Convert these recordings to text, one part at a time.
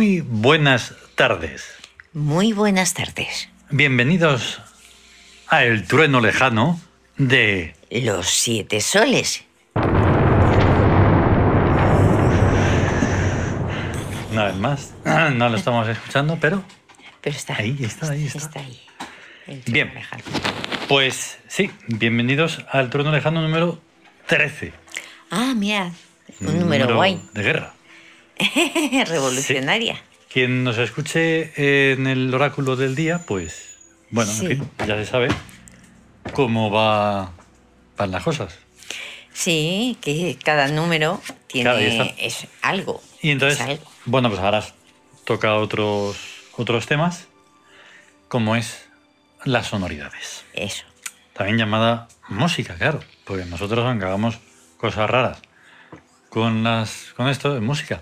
Muy buenas tardes. Muy buenas tardes. Bienvenidos a El Trueno Lejano de... Los siete soles. Una vez más, no lo estamos escuchando, pero Pero está Ahí está, ahí está. Está ahí. El Bien. lejano. pues sí, bienvenidos al Trueno Lejano número 13. Ah, mira. Un número, guay. de guerra. Revolucionaria. Quien nos escuche en el oráculo del día, pues bueno, Sí. en fin, ya se sabe cómo va, van las cosas. Sí, que cada número tiene es algo. Y entonces, algo. bueno, pues ahora toca otros, otros temas, como es las sonoridades. Eso. También llamada música, claro, porque nosotros aunque hagamos cosas raras con las con esto es música.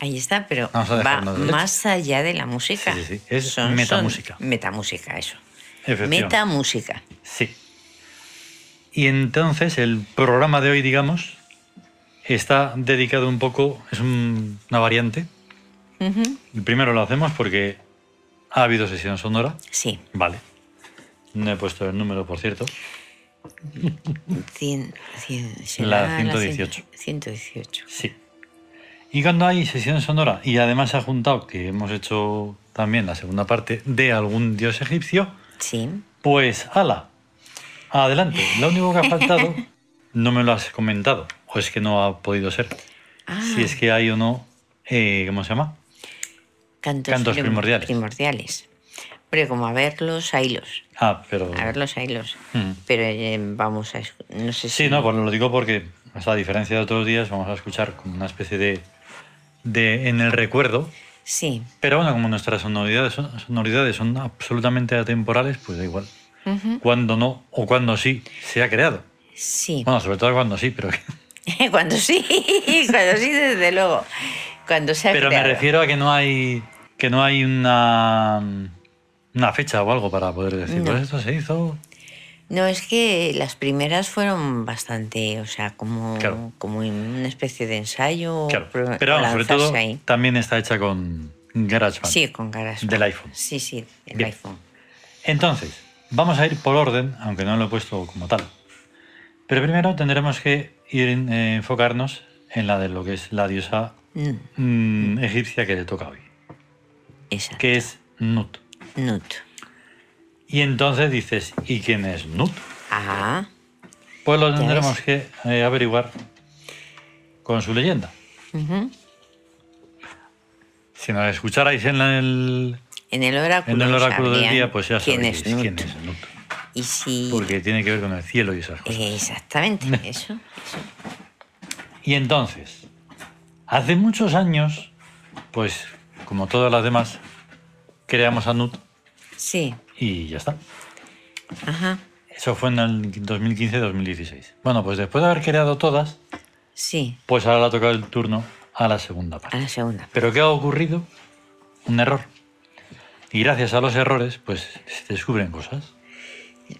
Ahí está, pero va de más allá de la música. Sí, sí, sí. Es metamúsica. metamúsica, eso. Metamúsica. Sí. Y entonces el programa de hoy, digamos, está dedicado un poco, es un- una variante. El primero lo hacemos porque ha habido sesión sonora. Sí. Vale. No he puesto el número, por cierto. Cien- cien- La será 118. 118. Sí. Y cuando hay sesión sonora, y además se ha juntado que hemos hecho también la segunda parte de algún dios egipcio, Sí. pues ala, adelante. Lo único que ha faltado, no me lo has comentado, o es que no ha podido ser. Ah, Si es que hay o no, eh, ¿cómo se llama? cantos, cantos prim- primordiales. primordiales. Hombre, como a verlos, haylos. Ah, pero... A verlos, haylos. Mm. Pero eh, vamos a... No sé si... Sí, no, pues lo digo porque, o sea, a diferencia de otros días, vamos a escuchar como una especie de, de en el recuerdo, Sí. Pero bueno, como nuestras sonoridades son, sonoridades son absolutamente atemporales, pues da igual. Cuando no o cuando sí se ha creado. Sí. Bueno, sobre todo cuando sí, pero, cuando sí, cuando sí, desde luego. Cuando se ha pero me refiero a que no hay que no hay una, una fecha o algo para poder decir, No. pues esto se hizo. No, es que las primeras fueron bastante, o sea, como, Claro. como una especie de ensayo. Claro. Pero vamos, sobre todo ahí. también está hecha con GarageBand. Sí, con caras. Del iPhone. Sí, sí, el Bien. iPhone. Entonces, vamos a ir por orden, aunque no lo he puesto como tal. Pero primero tendremos que ir eh, enfocarnos en la de lo que es la diosa Mm, mm, egipcia que le toca hoy. esa. que es Nut. Nut. Y entonces dices, ¿y quién es Nut? Ah, Pues lo tendremos que eh, averiguar con su leyenda. ujú. Si nos escucharais en el, en el oráculo. en el nos oráculo del día, pues ya quién sabéis es Nut. quién es Nut. Y si. Porque tiene que ver con el cielo y esas cosas. Exactamente, eso. eso. Y entonces, hace muchos años, pues como todas las demás, creamos a Nut Sí, y ya está. ajá. Eso fue en el 2015-2016. Bueno, pues después de haber creado todas, Sí, pues ahora le ha tocado el turno a la segunda a parte. la segunda. ¿Pero qué ha ocurrido? Un error. Y gracias a los errores, pues se descubren cosas.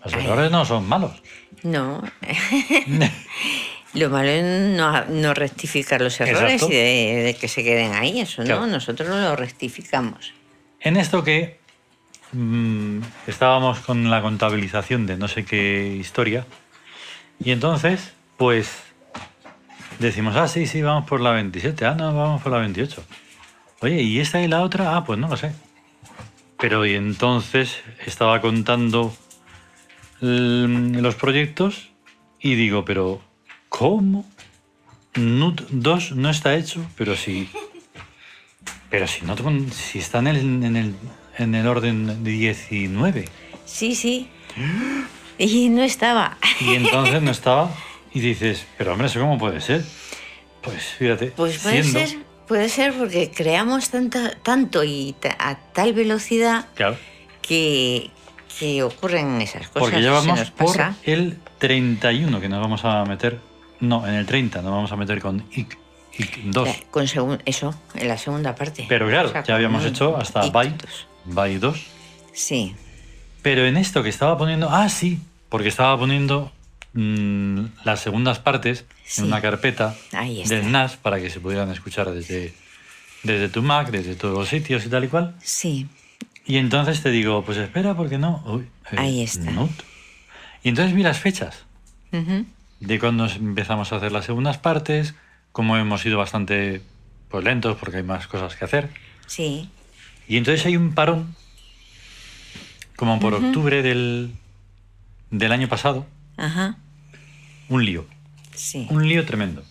Los Ay. errores no son malos. No. Lo malo es no, no rectificar los errores Exacto. y de, de que se queden ahí. Eso Claro. no, nosotros lo rectificamos. En esto que mm, estábamos con la contabilización de no sé qué historia, y entonces, pues decimos, ah, sí, sí, vamos por la 27, ah, no, vamos por la 28. Oye, ¿y esta y la otra? Ah, pues no lo sé. Pero y entonces estaba contando los proyectos y digo, pero ¿cómo? NUT 2 no está hecho, pero sí. Pero si no si está en el, en el orden 19. Sí, sí. Y no estaba. Y entonces no estaba. Y dices, pero hombre, ¿eso cómo puede ser? Pues fíjate. Pues puede siendo- ser, puede ser porque creamos tanta, tanto y ta- a tal velocidad Claro, que, que ocurren esas cosas. porque ya vamos por pasa. el 31 que nos vamos a meter. No, en el 30 nos vamos a meter con IC, IC 2. La- Con segun- eso, en la segunda parte. Pero claro, O sea, ya habíamos hecho hasta y Byte 2. Sí, Pero en esto que estaba poniendo. Ah, sí, porque estaba poniendo mm, las segundas partes Sí. en una carpeta del NAS para que se pudieran escuchar desde, desde tu Mac, desde todos los sitios y tal y cual. Sí. Y entonces te digo, pues espera, ¿por qué no? Uy, eh, Ahí está. Nut. Y entonces miras fechas Ujú. de cuando empezamos a hacer las segundas partes, como hemos ido bastante pues, lentos porque hay más cosas que hacer. Sí. Y entonces hay un parón, como por octubre del, del año pasado, Ajá. un lío. Sí. Un lío tremendo.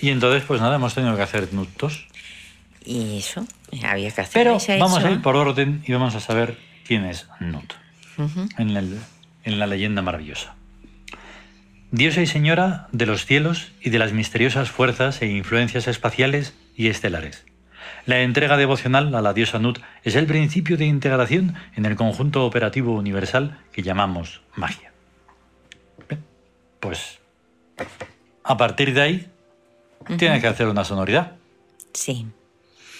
Y entonces, pues nada, hemos tenido que hacer nutos. Y eso, había que hacer. Pero vamos hecho. a ir por orden y vamos a saber quién es Nut en, el- en la leyenda maravillosa. Diosa y señora de los cielos y de las misteriosas fuerzas e influencias espaciales y estelares. La entrega devocional a la diosa Nut es el principio de integración en el conjunto operativo universal que llamamos magia. Bien, Pues a partir de ahí tiene que hacer una sonoridad. Sí.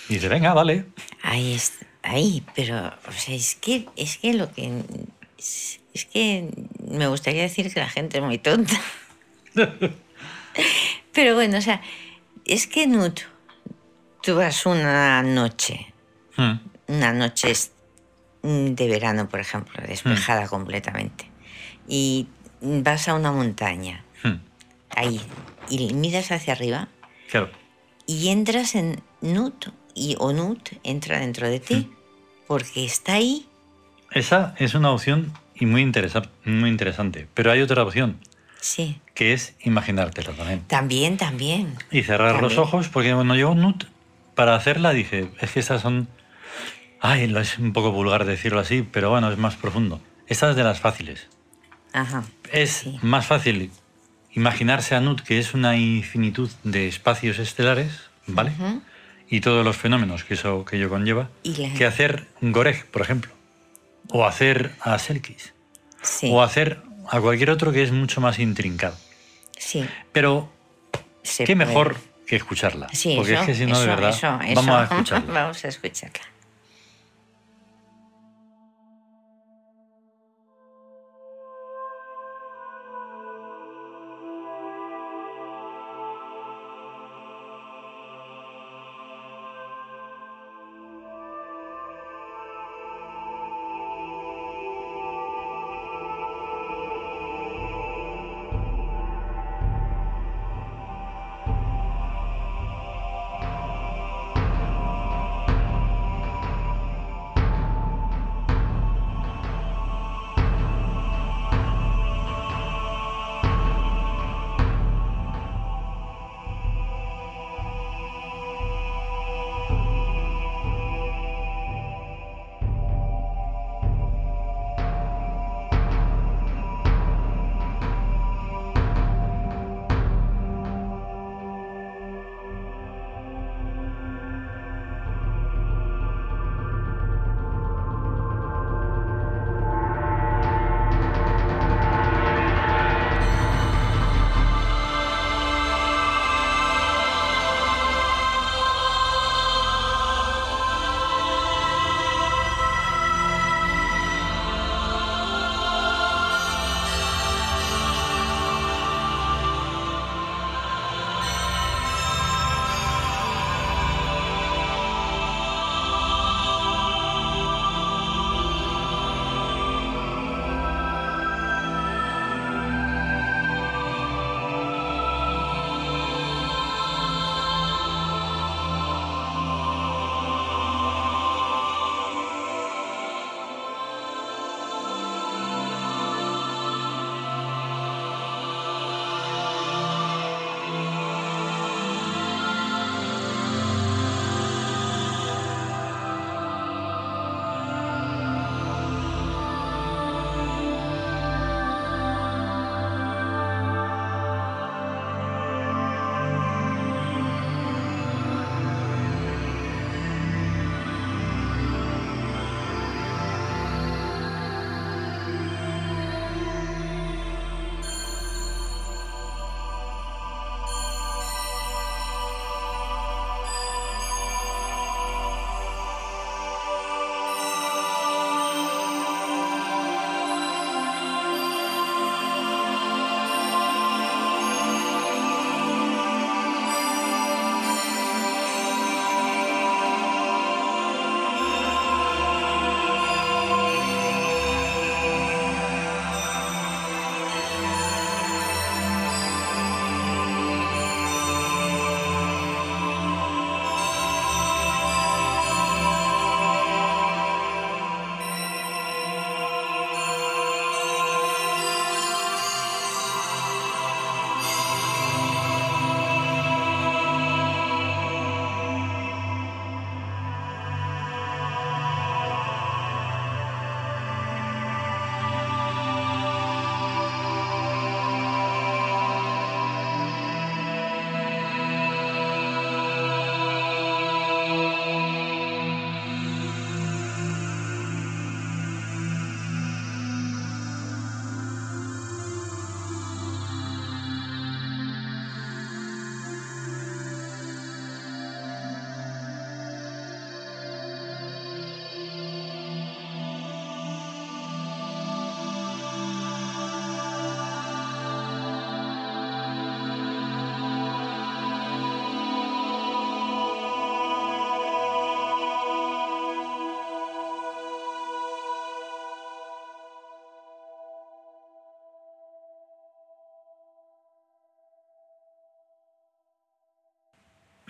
Y dice, venga, vale. Ahí. Ahí, pero, o sea, es que, es que lo que. Es, es que me gustaría decir que la gente es muy tonta. Pero bueno, o sea, es que Nut, tú vas una noche, Hmm, una noche de verano, por ejemplo, despejada completamente, y vas a una montaña, hmm, ahí, y miras hacia arriba, Claro. y entras en Nut, y o Nut entra dentro de ti, porque está ahí. Esa es una opción y muy, interesa- muy interesante. Pero hay otra opción, Sí, que es imaginártela también. también, también. Y cerrar los ojos, porque cuando yo Nut, para hacerla dije, es que estas son... Ay, es un poco vulgar decirlo así, pero bueno, es más profundo. Esta es de las fáciles. Ajá. Es Sí. más fácil imaginarse a Nut, que es una infinitud de espacios estelares, ¿vale? Y todos los fenómenos que eso que ello conlleva, la- que hacer Goreg, por ejemplo. O hacer a Selkis. Sí, o hacer a cualquier otro que es mucho más intrincado. sí. Pero se qué puede. mejor que escucharla. Sí, porque eso, es que si no, de verdad, eso, eso. vamos a escucharla. Vamos a escucharla.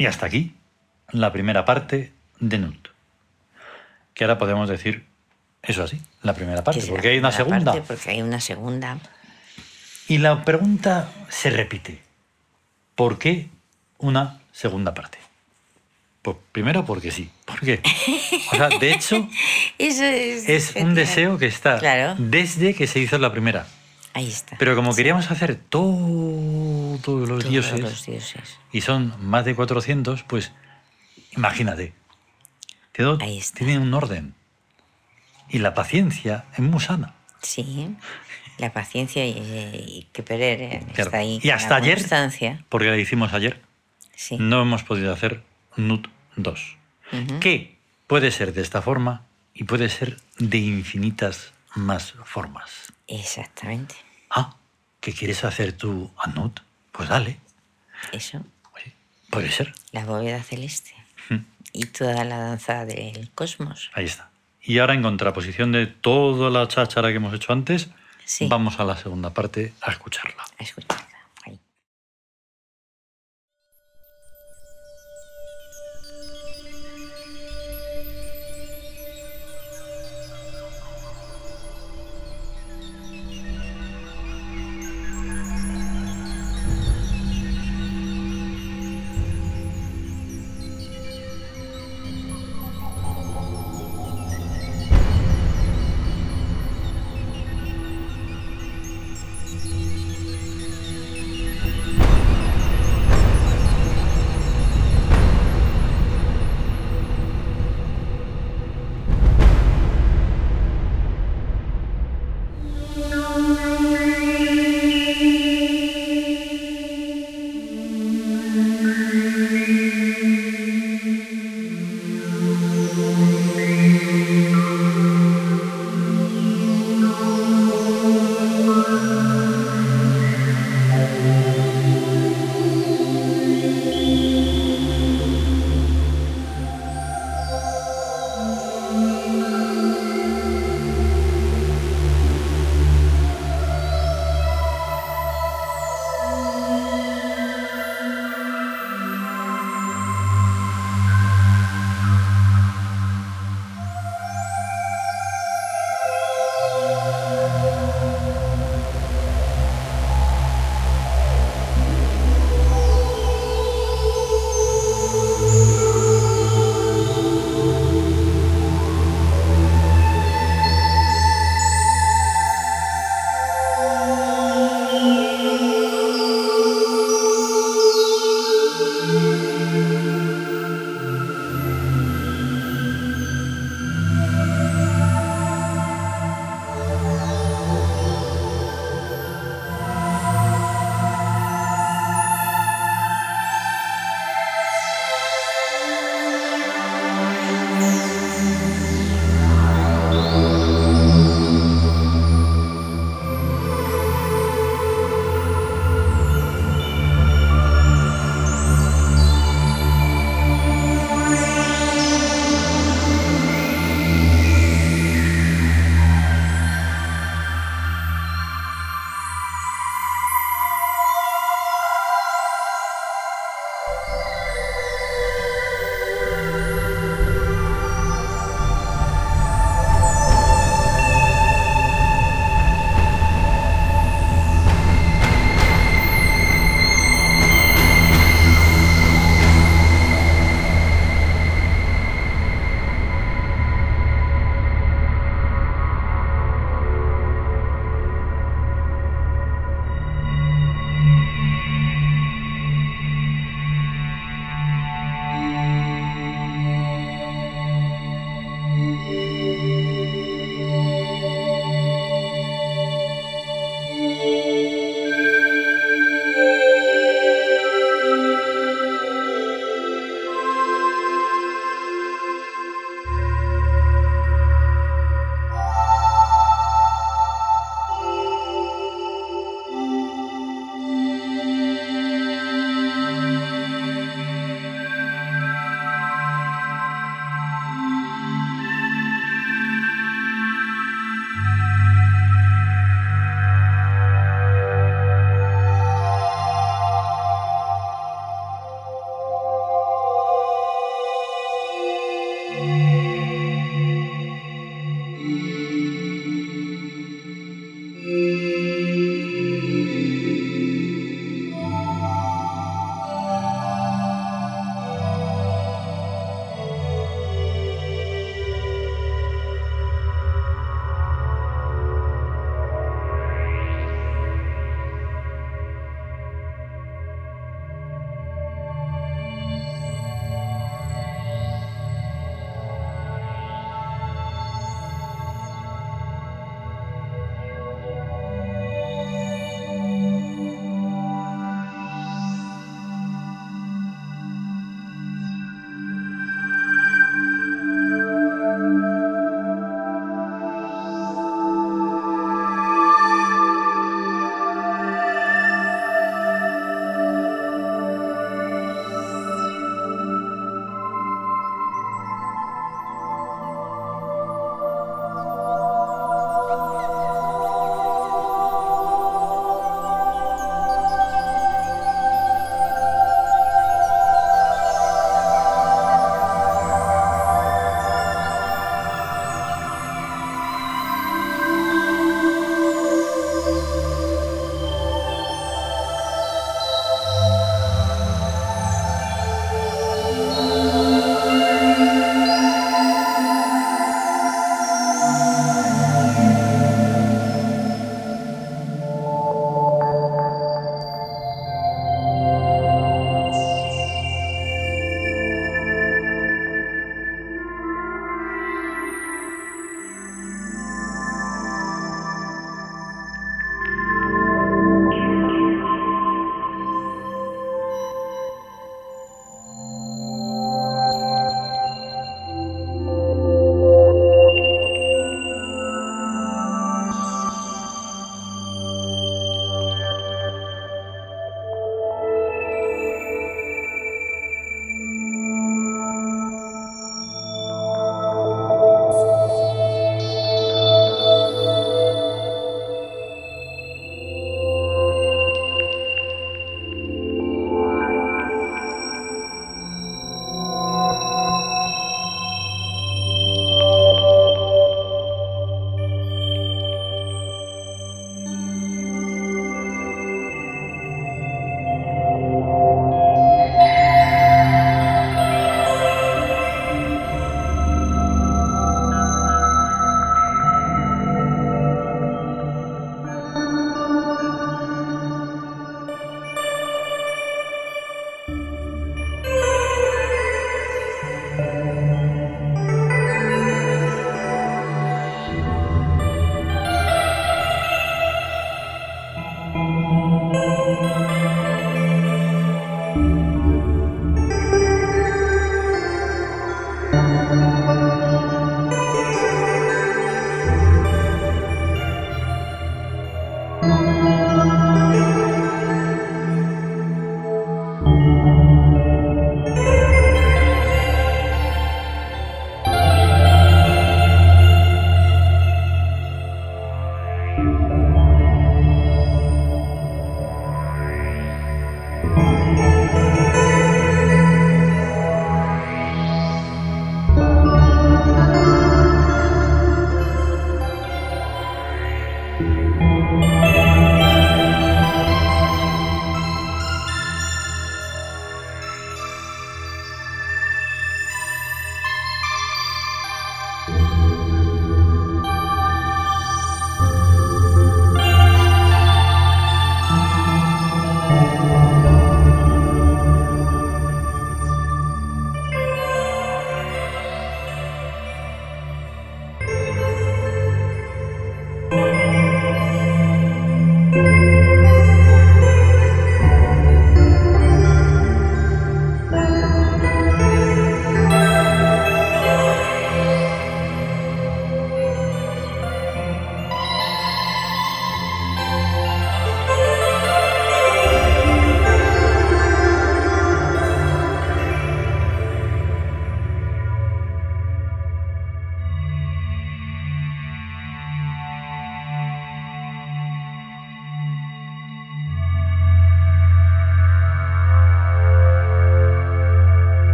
Y hasta aquí la primera parte de Nut. Que ahora podemos decir eso así, la primera parte, porque hay una segunda. parte, porque hay una segunda. Y la pregunta se repite. ¿Por qué una segunda parte? Pues primero porque sí. ¿Por qué? O sea, de hecho, Eso es, es un deseo que está Claro. desde que se hizo la primera. Ahí está. Pero como queríamos hacer todos los Todos dioses, los dioses. y son más de 400, pues imagínate. Todo Ahí está. tiene un orden. Y la paciencia es muy sana. Sí. La paciencia y, y que perder eh, Claro. está ahí. Y hasta ayer, constancia. porque la hicimos ayer, Sí. no hemos podido hacer NUT 2. Ujú. Que puede ser de esta forma y puede ser de infinitas más formas. Exactamente. Ah, ¿qué quieres hacer tú a NUT? Pues dale. Eso. Oye, puede ser. La bóveda celeste. Mm. Y toda la danza del cosmos. Ahí está. Y ahora, en contraposición de toda la cháchara que hemos hecho antes, Sí. vamos a la segunda parte a escucharla. A escucharla.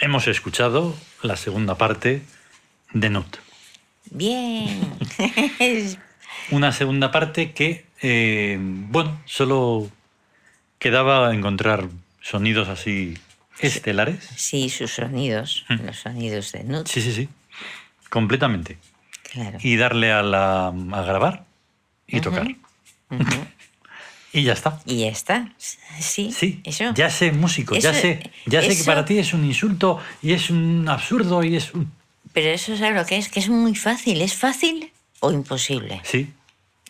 Hemos escuchado la segunda parte de Nut. Bien. Una segunda parte que, eh, bueno, solo quedaba encontrar sonidos así estelares. sí, sus sonidos, Mm. los sonidos de Nut. Sí, sí, sí. Completamente. Claro. Y darle a, la, a grabar y tocar. Ujú. Y ya está. Y ya está. Sí, Sí, eso. ya sé músico, ya sé, ya sé que para ti es un insulto y es un absurdo y es un... Pero eso es lo que es, que es muy fácil. ¿Es fácil o imposible? Sí,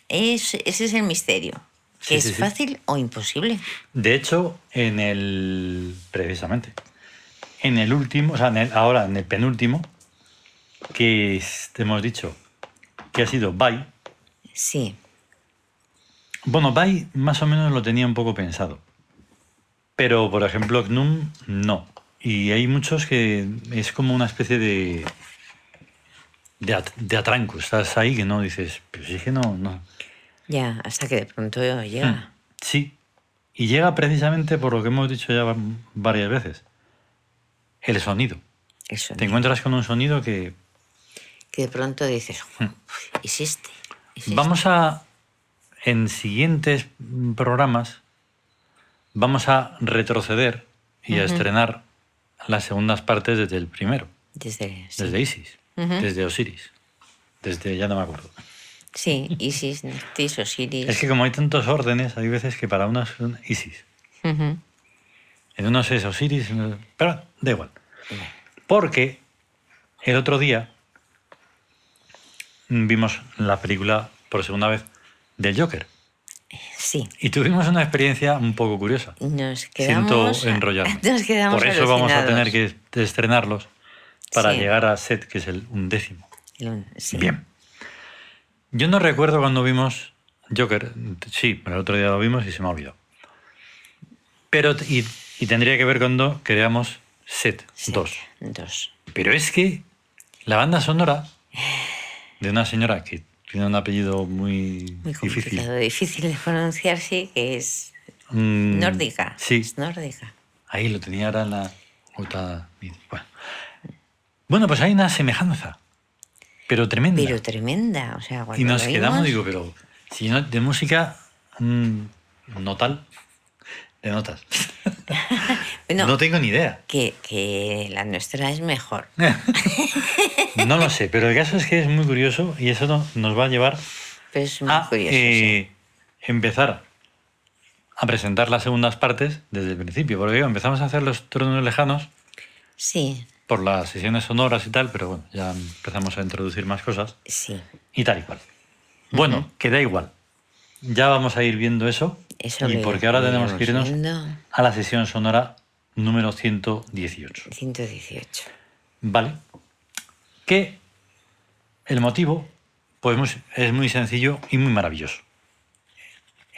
Es, ese es el misterio. Sí, ¿Es sí, fácil o imposible? de hecho, en el... precisamente, en el último, o sea, en el- ahora en el penúltimo, que es- te hemos dicho que ha sido Bye, Sí. Bueno, Bye más o menos lo tenía un poco pensado, pero por ejemplo Gnum no. Y hay muchos que es como una especie de... De, at- de atranco, estás ahí que no dices, pero si es que no, no, Ya, hasta que de pronto llega. Hmm, Sí. Y llega precisamente por lo que hemos dicho ya va- varias veces. El sonido. El Te encuentras con un sonido que... Que de pronto dices, Hmm. ¿es este? ¿Es este?". Vamos a... En siguientes programas vamos a retroceder y a estrenar las segundas partes desde el primero. Desde, sí. Desde Isis. Desde Osiris. Desde... ya no me acuerdo. Sí, Isis, Neftis, Osiris. Es que como hay tantos órdenes, hay veces que para unos son Isis. En unos es Osiris, en pero da igual. Porque el otro día vimos la película por segunda vez del Joker Sí. y tuvimos una experiencia un poco curiosa. Nos Siento quedamos. enrollarme. Nos quedamos Por eso vamos a tener que estrenarlos para Sí. llegar a Set, que es el undécimo. El- sí. Bien. Yo no recuerdo cuando vimos Joker. Sí, el otro día lo vimos y se me ha olvidado. Pero, y, y tendría que ver cuando creamos Set Sí, 2. Dos. Pero es que la banda sonora de una señora que tiene un apellido muy, Muy difícil. complicado, difícil de pronunciar, sí, que es Mm, nórdica. Sí, Es nórdica. ahí lo tenía ahora en la otra. Bueno. Bueno, pues hay una semejanza, pero tremenda. Pero tremenda. O sea, y nos quedamos, digo, pero si no, de música mm, no tal, de notas. No tengo ni idea. que, que la nuestra es mejor. No lo sé, pero el caso es que es muy curioso y eso no- nos va a llevar a curioso. eh, empezar a presentar las segundas partes desde el principio. Porque digo, empezamos a hacer los tronos lejanos sí. por las sesiones sonoras y tal, pero bueno, ya empezamos a introducir más cosas sí. y tal y cual. Bueno, que da igual. Ya vamos a ir viendo eso. Eso y porque ahora tenemos que irnos a la sesión sonora número 118. 118. ¿Vale? Que el motivo pues es muy sencillo y muy maravilloso.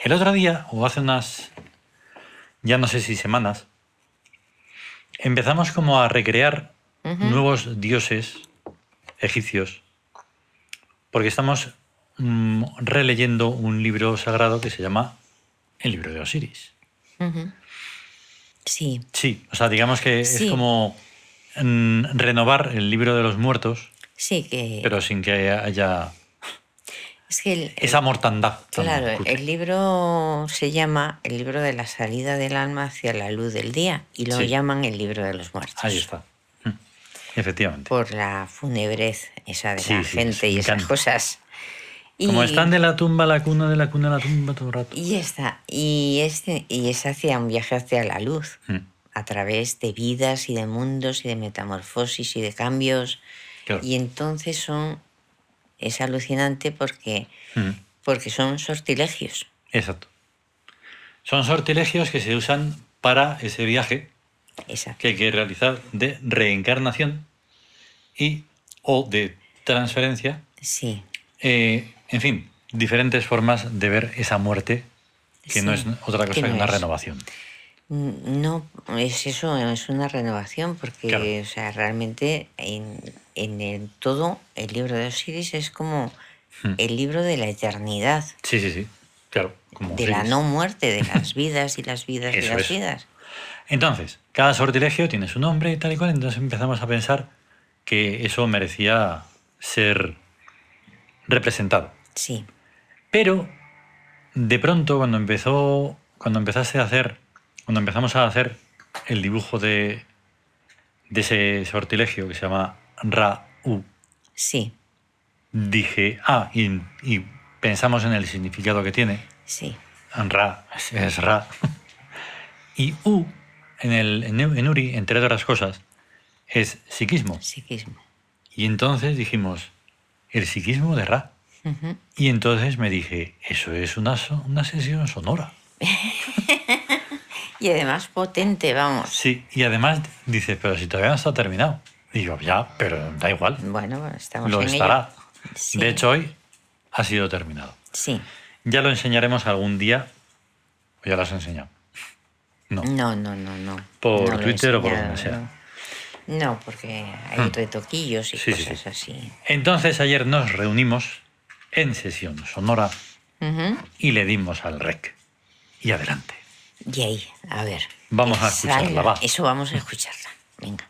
El otro día, o hace unas, ya no sé si semanas, empezamos como a recrear nuevos dioses egipcios, porque estamos mm, releyendo un libro sagrado que se llama el libro de Osiris. Sí, Sí, o sea, digamos que Sí. es como mm, renovar el libro de los muertos, sí que... pero sin que haya es que el, esa mortandad. tan Claro, el libro se llama el libro de la salida del alma hacia la luz del día y lo Sí. llaman el libro de los muertos. Ahí está. Mm, Efectivamente. Por la funebrez esa de Sí, la gente y esas cosas. Y, Como están de la tumba a la cuna, de la cuna a la tumba todo el rato. y está. Y, este, y es hacia un viaje hacia la luz, Mm, a través de vidas y de mundos y de metamorfosis y de cambios. claro. Y entonces son. Es alucinante porque, Mm, porque son sortilegios. Exacto. Son sortilegios que se usan para ese viaje Exacto. que hay que realizar de reencarnación y o de transferencia Sí. Eh, en fin, diferentes formas de ver esa muerte, que no es otra cosa que una es. renovación. No, es eso, es una renovación, porque Claro. o sea, realmente en, en el todo el libro de Osiris es como Hmm. el libro de la eternidad, Sí, sí, sí. Claro, como de la no muerte, de las vidas y las vidas y las es. vidas. Entonces, cada sortilegio tiene su nombre y tal y cual, entonces empezamos a pensar que eso merecía ser representado. Sí. Pero de pronto cuando empezó, cuando empezaste a hacer, cuando empezamos a hacer el dibujo de, de ese sortilegio que se llama Ra-U, Sí. dije, ah, y, y pensamos en el significado que tiene. Sí. Ra es, es Ra. y U, en, el, en, en Uri, entre otras cosas, es psiquismo. Psiquismo. Y entonces dijimos, el psiquismo de Ra. Ujú. Y entonces me dije, eso es una, una sesión sonora. Y además potente, vamos. Sí, y además dice, pero si todavía no está terminado. Digo, ya, pero da igual, Bueno, estamos lo en ello. estará. Sí. De hecho, hoy ha sido terminado. Sí. Ya lo enseñaremos algún día. ¿O ya lo has enseñado? No. No, no, no, no. Por No Twitter o por donde sea. No, No, porque hay Hmm. retoquillos y Sí, sí, cosas sí. así. Entonces ayer nos reunimos en sesión sonora y le dimos al rec. Y adelante. Y ahí, a ver. Vamos a escucharla, va. Eso vamos a escucharla. Venga.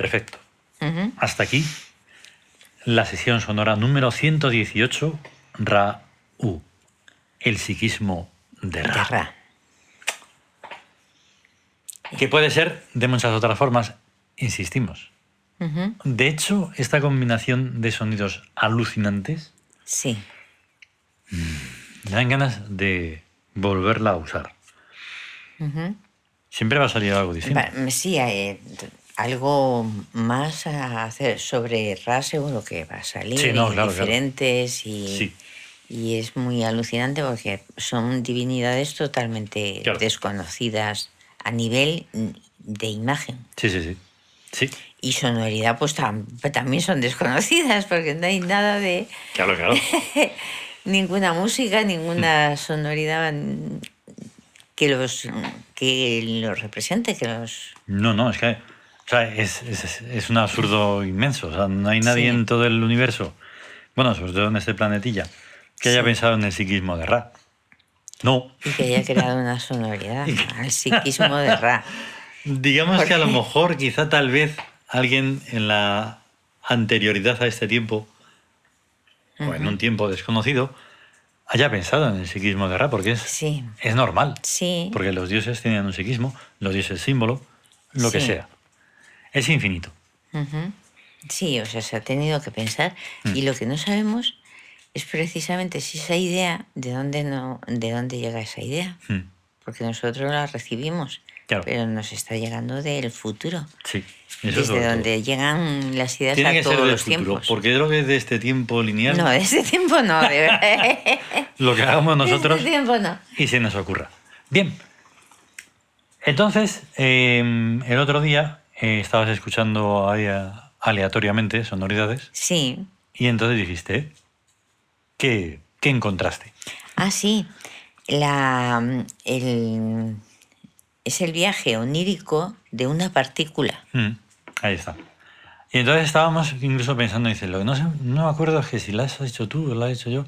Perfecto. Hasta aquí la sesión sonora número 118, Ra-U, el psiquismo de Ra. De Ra. Que puede ser de muchas otras formas, insistimos. De hecho, esta combinación de sonidos alucinantes Sí. me dan ganas de volverla a usar. Siempre va a salir algo distinto. Sí, eh, algo más a hacer sobre Ra seguro que va a salir. Sí, no, claro, claro. diferentes y, Sí. y es muy alucinante porque son divinidades totalmente Claro. desconocidas a nivel de imagen. Sí, sí, sí. Sí, Y sonoridad, pues tam- también son desconocidas porque no hay nada de claro, claro. ninguna música, ninguna sonoridad mm, que los que los represente, que los No, no, es que o sea, es, es- es un absurdo inmenso. O sea, no hay nadie Sí. en todo el universo, bueno, sobre todo en este planetilla, que haya Sí. pensado en el psiquismo de Ra. No. y que haya creado una sonoridad al psiquismo de Ra. Digamos ¿Por que a lo mejor, quizá tal vez, alguien en la anterioridad a este tiempo, o en un tiempo desconocido, haya pensado en el psiquismo de Ra, porque es, Sí, es normal. sí, Porque los dioses tenían un psiquismo, los dioses símbolo, lo que sea. Es infinito. sí, o sea, se ha tenido que pensar Mm. y lo que no sabemos es precisamente si esa idea, de dónde no, de dónde llega esa idea, Mm, porque nosotros la recibimos, Claro. pero nos está llegando del futuro, Sí. eso desde todo. donde llegan las ideas Tiene a que ser todos del los futuro, tiempos. porque creo que de este tiempo lineal, No, de ese tiempo no, de lo que hagamos De nosotros ese tiempo no. y se nos ocurra. Bien. Entonces, eh, el otro día eh, estabas escuchando ahí, a- aleatoriamente sonoridades Sí. y entonces dijiste. ¿qué, qué encontraste? Ah, sí. La, el, es el viaje onírico de una partícula. Mm, ahí está. Y entonces estábamos incluso pensando, dice, lo que no, sé, no me acuerdo es que si la has hecho tú o la he hecho yo.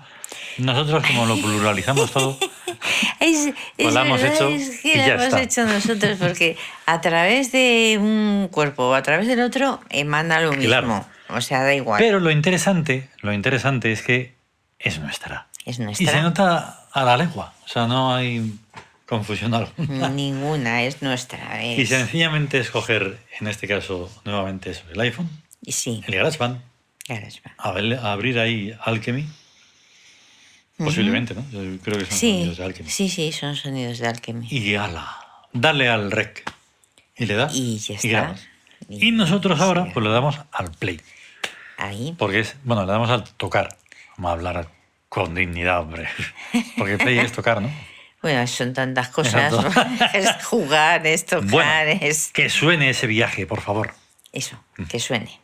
Nosotros como lo pluralizamos todo, Es, Pues es la hemos hecho es que y la ya hemos está. hecho nosotros porque a través de un cuerpo o a través del otro emana lo mismo. Claro. O sea, da igual. pero lo interesante, lo interesante es que es nuestra. es Y nuestra. se nota a la lengua, o sea, no hay confusión alguna. Ninguna es nuestra. Y Es, sencillamente escoger, en este caso, nuevamente eso, el iPhone, y sí, el GarageBand, verdad. abel- abrir ahí Alchemy, posiblemente, ¿no? Yo creo que son Sí, sonidos de Alchemy. sí, sí, son sonidos de alquimia. Y ala, dale al rec. Y le das. Y ya está. grabas. Y- Y nosotros ahora, pues le damos al play. Ahí. Porque es, bueno, le damos al tocar. Vamos a hablar con dignidad, hombre. Porque play es tocar, ¿no? Bueno, son tantas cosas. Es jugar, es tocar, Bueno, es. que suene ese viaje, por favor. Eso, que suene.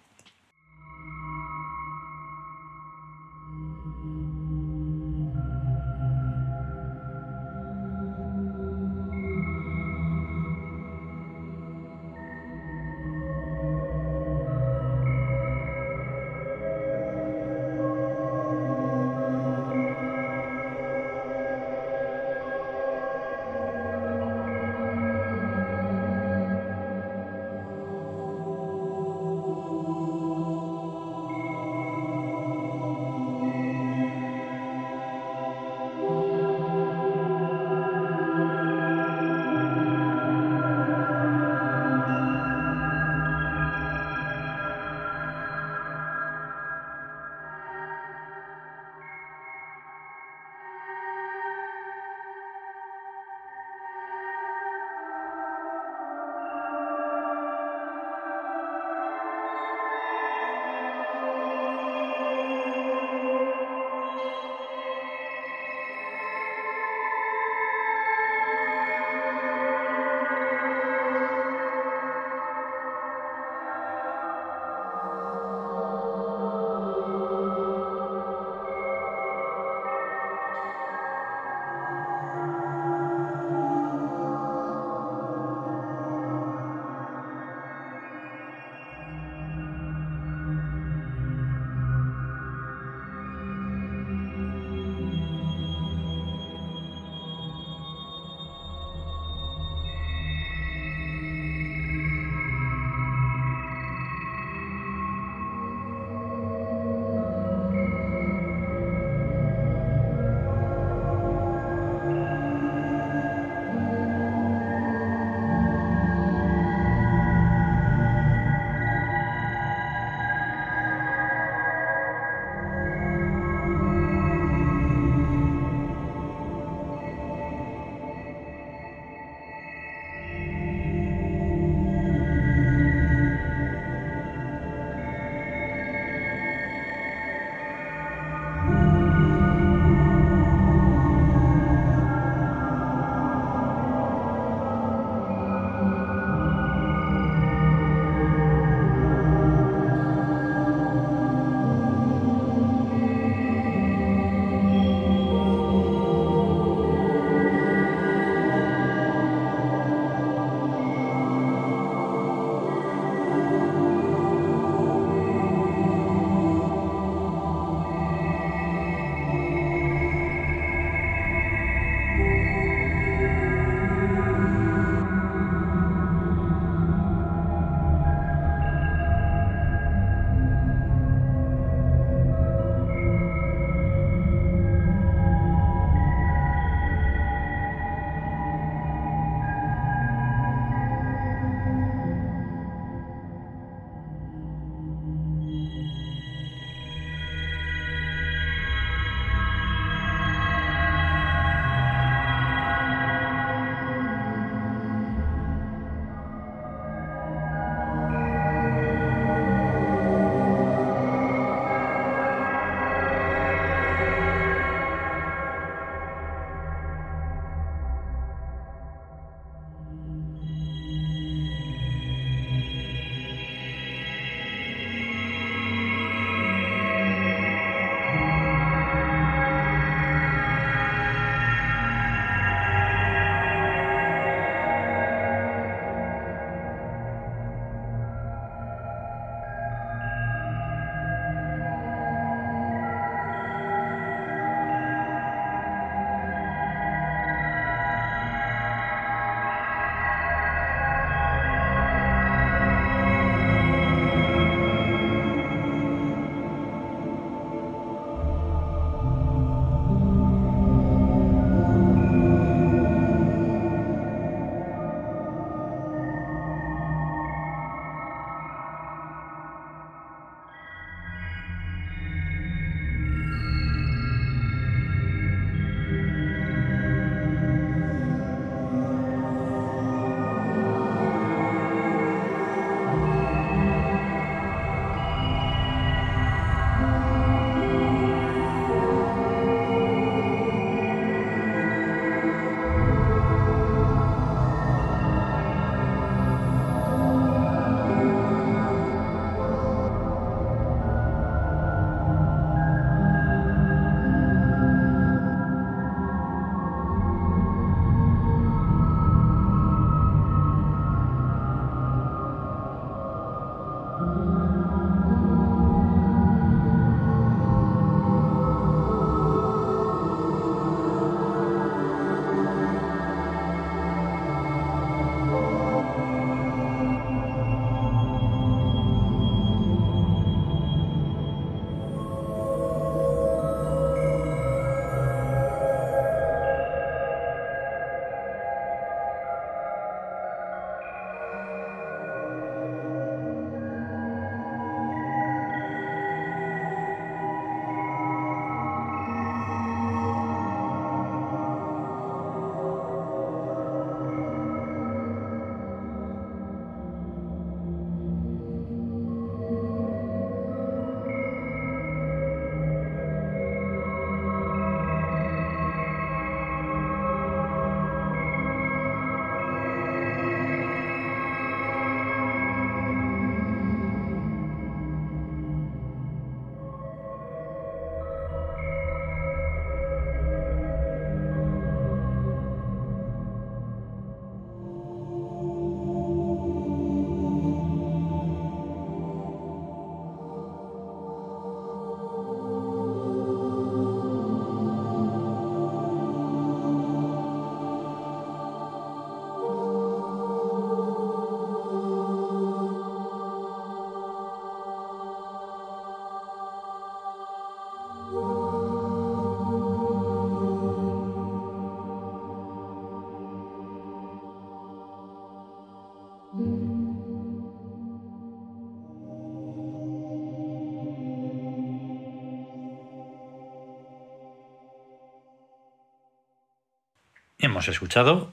Hemos escuchado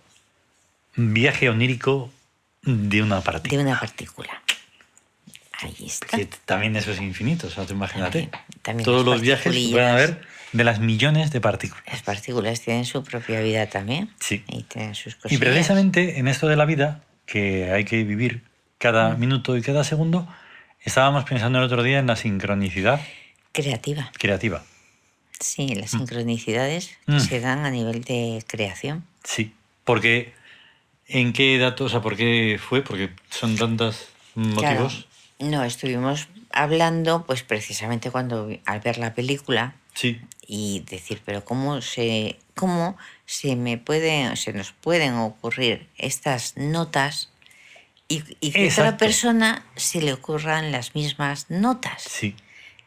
Viaje onírico de una De partícula. una partícula. Ahí está. Que también eso es infinito, o sea, tú imagínate. También- también Todos los viajes particulillas. pueden haber de las millones de partículas. Las partículas tienen su propia vida también. Sí. Y tienen sus Y precisamente en esto de la vida, que hay que vivir cada minuto y cada segundo, estábamos pensando el otro día en la sincronicidad Creativa. creativa. Sí, las sincronicidades Mm. se dan a nivel de creación. Sí, porque ¿en qué datos, o sea, por qué fue? Porque son tantos motivos. Claro. No, estuvimos hablando, pues precisamente cuando al ver la película Sí, y decir, pero cómo se, cómo se me pueden, se nos pueden ocurrir estas notas y, y que a Exacto. persona se le ocurran las mismas notas. sí,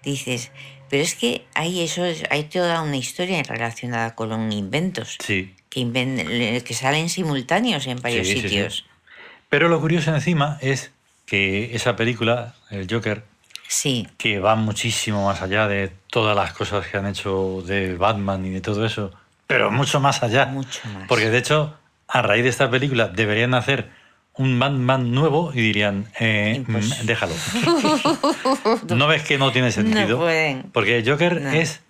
Dices, pero es que hay eso, es- hay toda una historia relacionada con inventos sí. que, salen simultáneos en varios Sí, sí, sí. sitios. Pero lo curioso encima es que esa película, el Joker, Sí, que va muchísimo más allá de todas las cosas que han hecho de Batman y de todo eso, pero mucho más allá. Mucho más. Porque de hecho, a raíz de esta película deberían hacer un Batman nuevo y dirían, eh, mm, déjalo. ¿No ves que no tiene sentido? No pueden. Porque Joker No. es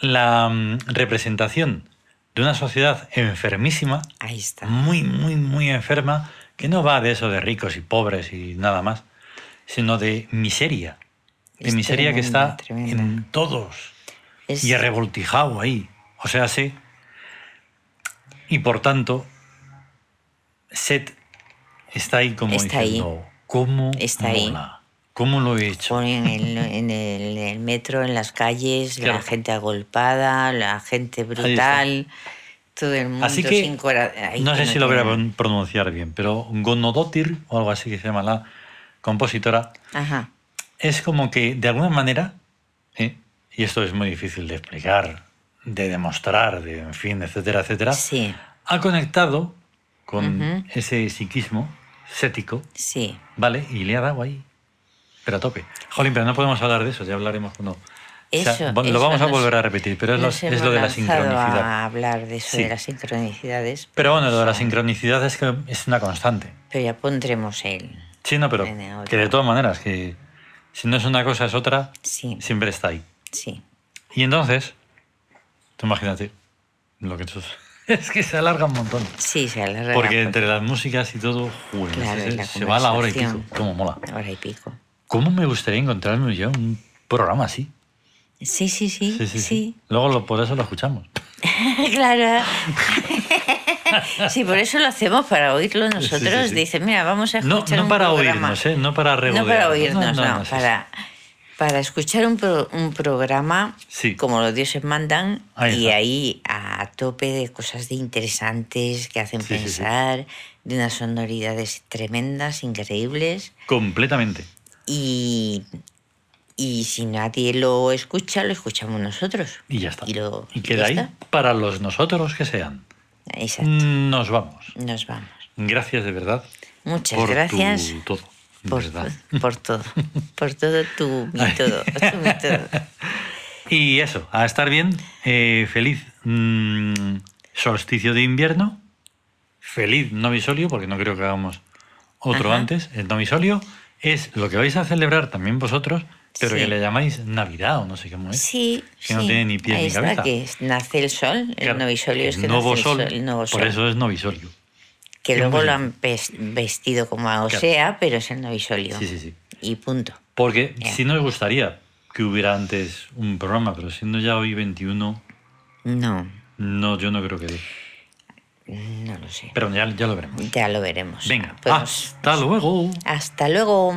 la mm, representación de una sociedad enfermísima, ahí está. muy, muy, muy enferma, que no va de eso de ricos y pobres y nada más, sino de miseria. De Es miseria que está tremenda. en todos Es- y revoltijado ahí. O sea, sí. Y por tanto, Seth está ahí como Está ahí. diciendo, ¿cómo Está ahí. mola? ¿Cómo lo he hecho? en, en el, el metro, en las calles, Claro. la gente agolpada, la gente brutal, todo el mundo Así que, sin ay, no sé si lo voy a pronunciar bien, pero Gonodotir, o algo así que se llama la compositora, Ajá. es como que de alguna manera, ¿eh? y esto es muy difícil de explicar, de demostrar, de, en fin, etcétera, etcétera, Sí, ha conectado con ese psiquismo cético, sí. ¿vale? Y le ha dado ahí, pero a tope. Jolín, pero no podemos hablar de eso, ya hablaremos cuando... o sea, Eso, lo eso vamos a volver a repetir, pero es, lo, es de la sincronicidad. a hablar de eso Sí. de las sincronicidades, Pero bueno, lo de la sincronicidad es que es una constante. pero ya pondremos el... Sí, no, pero que de todas maneras, que si no es una cosa es otra, Sí, siempre está ahí. sí. Y entonces, tú imagínate, lo que tú- es que se alarga un montón. Sí, se alarga. Porque entre las músicas y todo, joder, Claro, se, se va a la hora y pico. Cómo mola. Hora y pico. ¿Cómo me gustaría encontrarme yo un programa así? Sí, sí, sí, Sí, sí, sí. sí. Luego lo- por eso lo escuchamos. claro. sí, por eso lo hacemos, para oírlo nosotros. Sí, sí, sí. Dice, mira, vamos a No, escuchar no un para programa. oírnos, ¿eh? No para No regodear. para oírnos, no, sí, sí. para, para escuchar un, pro- un programa Sí. como los dioses mandan Ahí y ahí a tope de cosas de interesantes que hacen Sí, sí, sí. pensar, de unas sonoridades tremendas, increíbles. Completamente. Y, y si nadie lo escucha, lo escuchamos nosotros. Y ya está. Y, lo- Y queda ahí está. para los nosotros que sean. Exacto. Nos vamos. Nos vamos. Gracias de verdad. Muchas por gracias. Tu todo. Por, verdad. por todo. Por todo tu mi todo. tu mi todo. Y eso, a estar bien. eh, feliz mm, solsticio de invierno. Feliz novisolio, porque no creo que hagamos otro Ajá. antes. El novisolio es lo que vais a celebrar también vosotros, pero Sí. que le llamáis Navidad o no sé cómo es. Sí, Que no sí. tiene ni pies Ahí ni está, cabeza. que es- nace el sol, el Claro, novisolio es que nuevo nace el sol, sol, el nuevo sol. Por eso es novisolio. Que luego muy lo han ves- vestido como o Claro. sea, pero es el novisolio. Sí, sí, sí. Y punto. Porque Ya. sí nos gustaría que hubiera antes un programa, pero siendo ya hoy 21, No, no, yo no creo que no lo sé. Pero ya, ya lo veremos. Ya lo veremos. Venga, Podemos- hasta luego. Hasta luego.